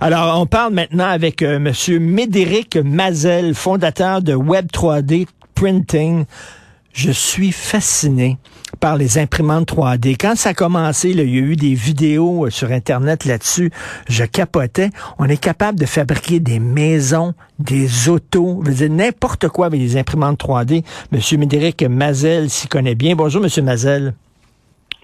Alors, on parle maintenant avec euh, Monsieur Médéric Mazel, fondateur de Web 3D Printing. Je suis fasciné par les imprimantes 3D. Quand ça a commencé, il y a eu des vidéos euh, sur Internet là-dessus. Je capotais. On est capable de fabriquer des maisons, des autos, je veux dire n'importe quoi avec les imprimantes 3D. Monsieur Médéric Mazel s'y connaît bien. Bonjour, Monsieur Mazel.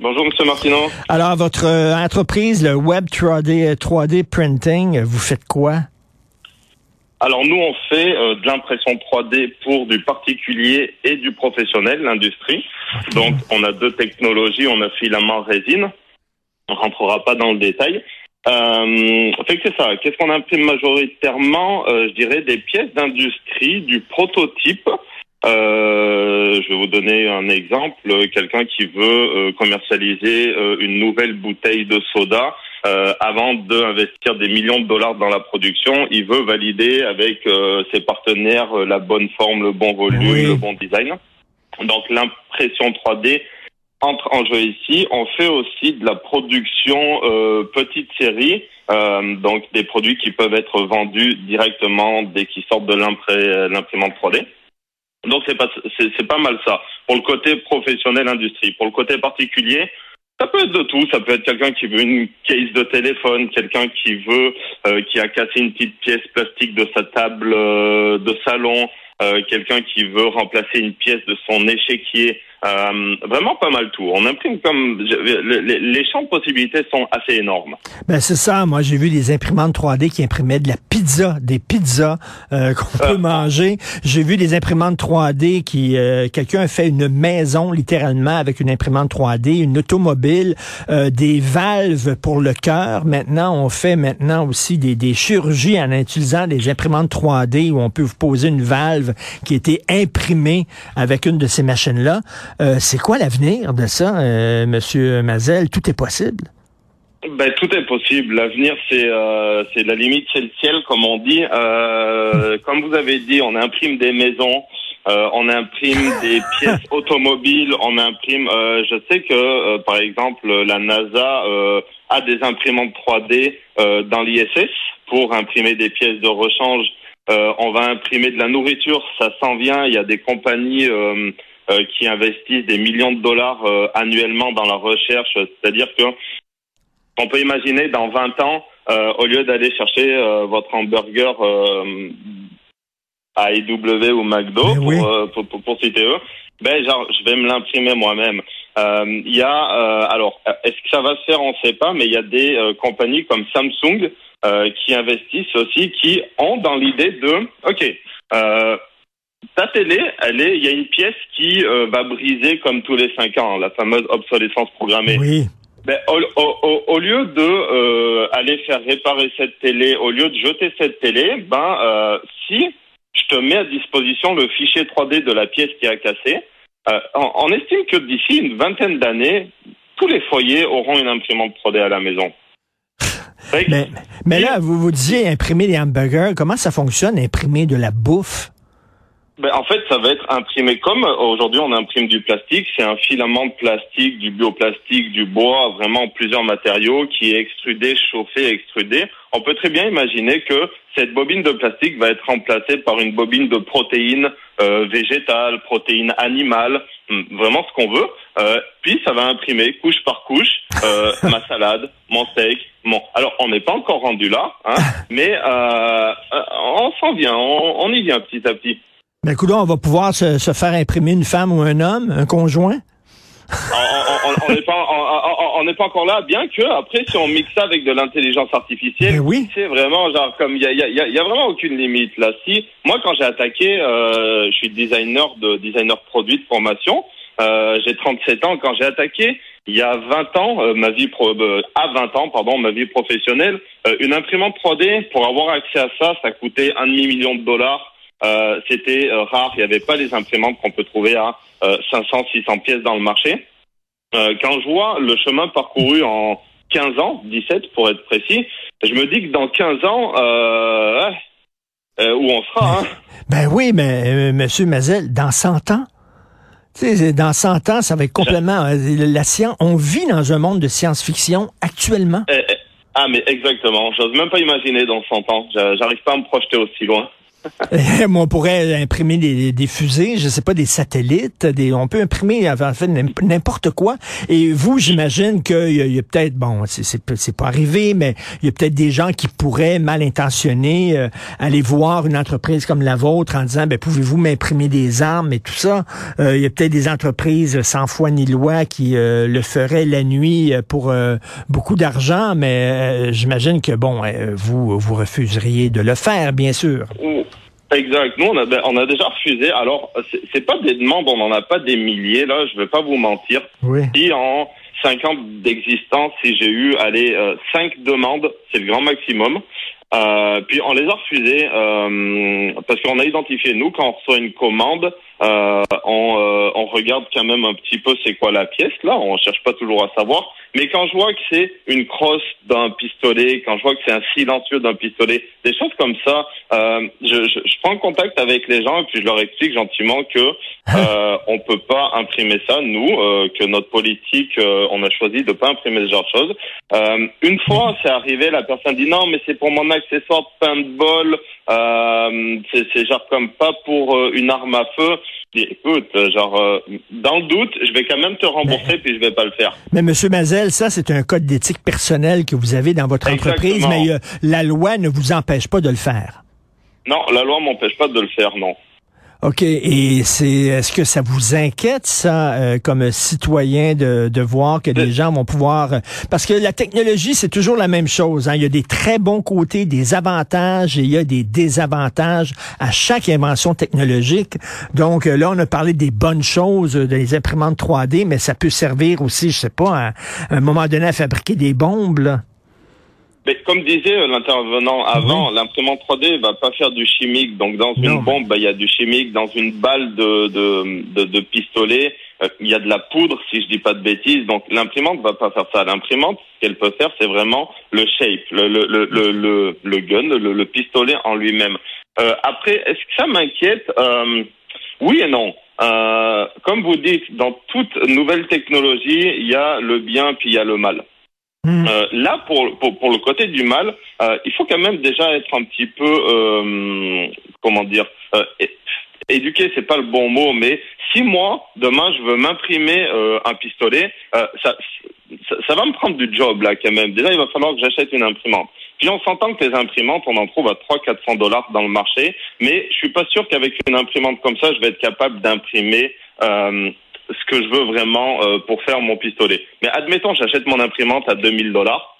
Bonjour, Monsieur Martineau. Alors, votre euh, entreprise, le Web 3D, 3D Printing, vous faites quoi? Alors, nous, on fait euh, de l'impression 3D pour du particulier et du professionnel, l'industrie. Donc, on a deux technologies. On a filament résine. On rentrera pas dans le détail. Euh, fait que c'est ça. Qu'est-ce qu'on imprime majoritairement Je dirais des pièces d'industrie, du prototype euh, je vais vous donner un exemple. Quelqu'un qui veut euh, commercialiser euh, une nouvelle bouteille de soda, avant d'investir des millions de dollars dans la production, il veut valider avec ses partenaires la bonne forme, le bon volume, le bon design. Donc l'impression 3D entre en jeu ici. On fait aussi de la production petite série, donc des produits qui peuvent être vendus directement dès qu'ils sortent de l'imprimante 3D. Donc c'est pas c'est pas mal ça. Pour le côté professionnel industrie, pour le côté particulier, ça peut être de tout. Ça peut être quelqu'un qui veut une case de téléphone, quelqu'un qui veut euh, qui a cassé une petite pièce plastique de sa table euh, de salon, euh, quelqu'un qui veut remplacer une pièce de son échiquier. Euh, vraiment pas mal tout. On imprime comme les, les, champs de possibilités sont assez énormes. Ben c'est ça. Moi j'ai vu des imprimantes 3D qui imprimaient de la pizza, des pizzas euh, qu'on peut ah. manger. J'ai vu des imprimantes 3D qui euh, quelqu'un a fait une maison littéralement avec une imprimante 3D, une automobile, euh, des valves pour le cœur. Maintenant on fait maintenant aussi des, des chirurgies en utilisant des imprimantes 3D où on peut vous poser une valve qui a été imprimée avec une de ces machines là. Euh, c'est quoi l'avenir de ça, euh, Monsieur Mazel? Tout est possible. Ben, tout est possible. L'avenir, c'est euh, c'est la limite, c'est le ciel, comme on dit. Euh, comme vous avez dit, on imprime des maisons, euh, on imprime des pièces automobiles, on imprime. Je sais que, par exemple, la NASA a des imprimantes 3D dans l'ISS pour imprimer des pièces de rechange. on va imprimer de la nourriture, ça s'en vient. Il y a des compagnies qui investissent des millions de dollars euh, annuellement dans la recherche. C'est-à-dire que on peut imaginer dans 20 ans, euh, au lieu d'aller chercher votre hamburger à IW ou McDo pour, pour, pour, citer eux, ben genre je vais me l'imprimer moi-même. Il y a alors est-ce que ça va se faire? On ne sait pas, mais il y a des compagnies comme Samsung qui investissent aussi, qui ont dans l'idée de ok ta télé, elle est, il y a une pièce qui euh, va briser comme tous les cinq ans, la fameuse obsolescence programmée. Oui. Ben, au, lieu de euh, aller faire réparer cette télé, au lieu de jeter cette télé, ben euh, si je te mets à disposition le fichier 3D de la pièce qui a cassé, on, estime que d'ici une vingtaine d'années, tous les foyers auront une imprimante 3D à la maison. Mais, mais là, vous vous disiez imprimer des hamburgers. Comment ça fonctionne, imprimer de la bouffe? Ben, En fait, ça va être imprimé comme aujourd'hui on imprime du plastique. C'est un filament de plastique, du bioplastique, du bois, vraiment plusieurs matériaux qui est extrudé, chauffé, extrudé. On peut très bien imaginer que cette bobine de plastique va être remplacée par une bobine de protéines euh, végétales, protéines animales, hmm, vraiment ce qu'on veut. Euh, puis ça va imprimer couche par couche euh, ma salade, mon steak. Bon, alors on n'est pas encore rendu là, hein, mais euh, on s'en vient, on, on y vient petit à petit. Ben, écoute, on va pouvoir se, se, faire imprimer une femme ou un homme, un conjoint? on n'est pas, on n'est pas encore là, bien que après, si on mixe ça avec de l'intelligence artificielle, ben oui. c'est vraiment genre comme il y a, y, a, y a, vraiment aucune limite là. Si moi, quand j'ai attaqué, euh, je suis designer de designer produit de formation. Euh, j'ai 37 ans. Quand j'ai attaqué, il y a 20 ans, euh, ma vie pro, euh, à 20 ans, pardon, ma vie professionnelle, euh, une imprimante 3D pour avoir accès à ça, ça coûtait un demi million de dollars. Euh, c'était euh, rare. Il n'y avait pas les imprimantes qu'on peut trouver à 500, euh, 600 pièces dans le marché. quand je vois le chemin parcouru en 15 ans, 17 pour être précis, je me dis que dans 15 ans, où on sera. Hein? Ben oui, mais Monsieur Mazel, dans 100 ans, dans 100 ans, ça va être complètement la science. On vit dans un monde de science-fiction actuellement. Ah, mais exactement. J'ose même pas imaginer dans 100 ans. J'arrive pas à me projeter aussi loin. on pourrait imprimer des, des, fusées, je sais pas, des satellites, des, on peut imprimer en fait n'importe quoi. Et vous, j'imagine qu'il y a, a peut-être, bon, c'est pas arrivé, mais il y a peut-être des gens qui pourraient, mal intentionnés, euh, aller voir une entreprise comme la vôtre en disant, ben pouvez-vous m'imprimer des armes et tout ça? Euh, il y a peut-être des entreprises sans foi ni loi qui euh, le feraient la nuit pour beaucoup d'argent, mais j'imagine que bon, vous vous refuseriez de le faire, bien sûr. Exact. Nous, on a, on a déjà refusé. Alors, c'est pas des demandes, on n'en a pas des milliers, là, je vais pas vous mentir. Oui. Si en cinq ans d'existence, si j'ai eu, allez, euh, cinq demandes, c'est le grand maximum. Euh, puis on les a refusées euh, parce qu'on a identifié, nous, quand on reçoit une commande, euh, on, euh, on, regarde quand même un petit peu c'est quoi la pièce, là, on cherche pas toujours à savoir. Mais quand je vois que c'est une crosse d'un pistolet, quand je vois que c'est un silencieux d'un pistolet, des choses comme ça, euh, je, je, je, prends contact avec les gens et puis je leur explique gentiment que euh, on peut pas imprimer ça, nous, euh, que notre politique, euh, on a choisi de pas imprimer ce genre de choses. Euh, une fois, c'est arrivé, la personne dit non, mais c'est pour mon accessoire de paintball, euh, c'est genre comme pas pour une arme à feu écoute, genre, euh, dans le doute, je vais quand même te rembourser puis je vais pas le faire. Mais Monsieur Mazel, ça c'est un code d'éthique personnel que vous avez dans votre entreprise, mais euh, la loi ne vous empêche pas de le faire. Non, la loi m'empêche pas de le faire, non. OK. Et c'est est-ce que ça vous inquiète, ça, euh, comme citoyen, de, de voir que des gens vont pouvoir... Euh, parce que la technologie, c'est toujours la même chose. Hein? Il y a des très bons côtés, des avantages et il y a des désavantages à chaque invention technologique. Donc euh, là, on a parlé des bonnes choses, des imprimantes 3D, mais ça peut servir aussi, je sais pas, à, un moment donné à fabriquer des bombes. Là. Mais comme disait euh, l'intervenant avant, l'imprimante 3D va pas faire du chimique. Donc dans une bombe, bah, il y a du chimique. Dans une balle de, de, de, pistolet, euh, il y a de la poudre, si je dis pas de bêtises. Donc l'imprimante va pas faire ça. L'imprimante, ce qu'elle peut faire, c'est vraiment le shape, le, le, le, le, le gun, le, pistolet en lui-même. Euh, après, est-ce que ça m'inquiète euh, Oui et non. Euh, comme vous dites, dans toute nouvelle technologie, il y a le bien puis il y a le mal. Hmm. Euh, là, pour, pour, pour, le côté du mal, euh, il faut quand même déjà être un petit peu, euh, comment dire, euh, éduqué, c'est pas le bon mot, mais si moi, demain, je veux m'imprimer euh, un pistolet, ça, ça, ça, va me prendre du job, là, quand même. Déjà, il va falloir que j'achète une imprimante. Puis on s'entend que les imprimantes, on en trouve à 300-400 dollars dans le marché, mais je suis pas sûr qu'avec une imprimante comme ça, je vais être capable d'imprimer euh, ce que je veux vraiment euh, pour faire mon pistolet. Mais admettons, j'achète mon imprimante à 2000 dollars,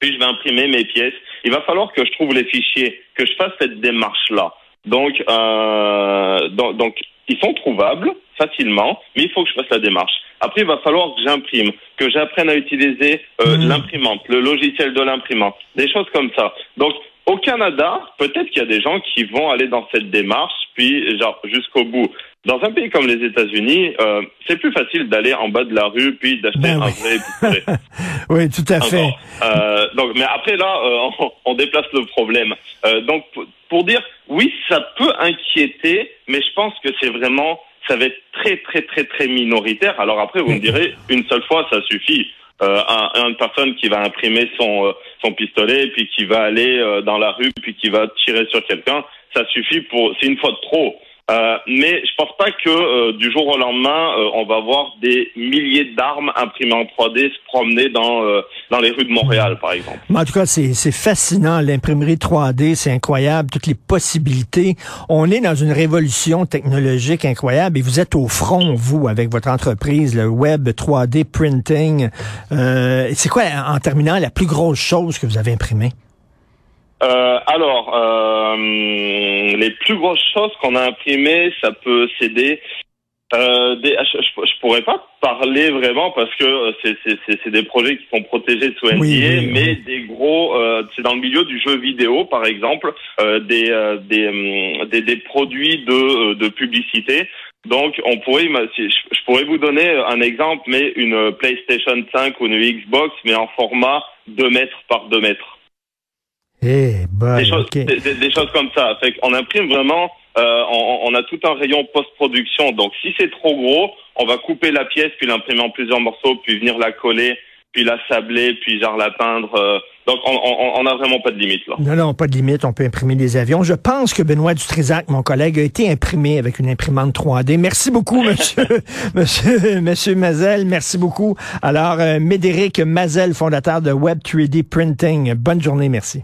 puis je vais imprimer mes pièces. Il va falloir que je trouve les fichiers, que je fasse cette démarche-là. Donc, euh, donc, donc, ils sont trouvables facilement, mais il faut que je fasse la démarche. Après, il va falloir que j'imprime, que j'apprenne à utiliser euh, mmh. l'imprimante, le logiciel de l'imprimante, des choses comme ça. Donc, au Canada, peut-être qu'il y a des gens qui vont aller dans cette démarche, puis genre jusqu'au bout. Dans un pays comme les États-Unis, euh, c'est plus facile d'aller en bas de la rue puis d'acheter ben un vrai pistolet. oui, tout à fait. Euh, donc, mais après là, euh, on, on, déplace le problème. Euh, donc, pour dire, oui, ça peut inquiéter, mais je pense que c'est vraiment, ça va être très, très, très, très minoritaire. Alors après, vous me direz, une seule fois, ça suffit. Euh, un, une personne qui va imprimer son euh, son pistolet puis qui va aller euh, dans la rue puis qui va tirer sur quelqu'un, ça suffit pour c'est une fois de trop. Euh, mais je pense pas que euh, du jour au lendemain, euh, on va voir des milliers d'armes imprimées en 3D se promener dans dans les rues de Montréal, par exemple. en tout cas, c'est fascinant l'imprimerie 3D, c'est incroyable, toutes les possibilités. On est dans une révolution technologique incroyable et vous êtes au front, vous, avec votre entreprise, le web 3D printing. c'est quoi, en terminant, la plus grosse chose que vous avez imprimée? Euh, alors, euh, les plus grosses choses qu'on a imprimées, ça peut céder. Euh, des, je, je, pourrais pas parler vraiment parce que c'est des projets qui sont protégés sous NDA, mais des gros, euh, c'est dans le milieu du jeu vidéo par exemple, euh, des, euh, des, hum, des, des produits de, de publicité. Donc, on pourrait, je pourrais vous donner un exemple, mais une PlayStation 5 ou une Xbox, mais en format 2 mètres par 2 mètres. Eh, des, choses, des, choses comme ça. Fait on imprime vraiment, euh, on, on, a tout un rayon post-production. Donc si c'est trop gros, on va couper la pièce, puis l'imprimer en plusieurs morceaux, puis venir la coller puis l'assabler, puis genre la peindre. Euh, donc, on n'a vraiment pas de limite là. Non, non, pas de limite. On peut imprimer des avions. Je pense que Benoît Dutrisac, mon collègue, a été imprimé avec une imprimante 3D. Merci beaucoup, monsieur, monsieur, monsieur Mazel. Merci beaucoup. Alors, euh, Médéric Mazel, fondateur de Web 3D Printing. Bonne journée. Merci.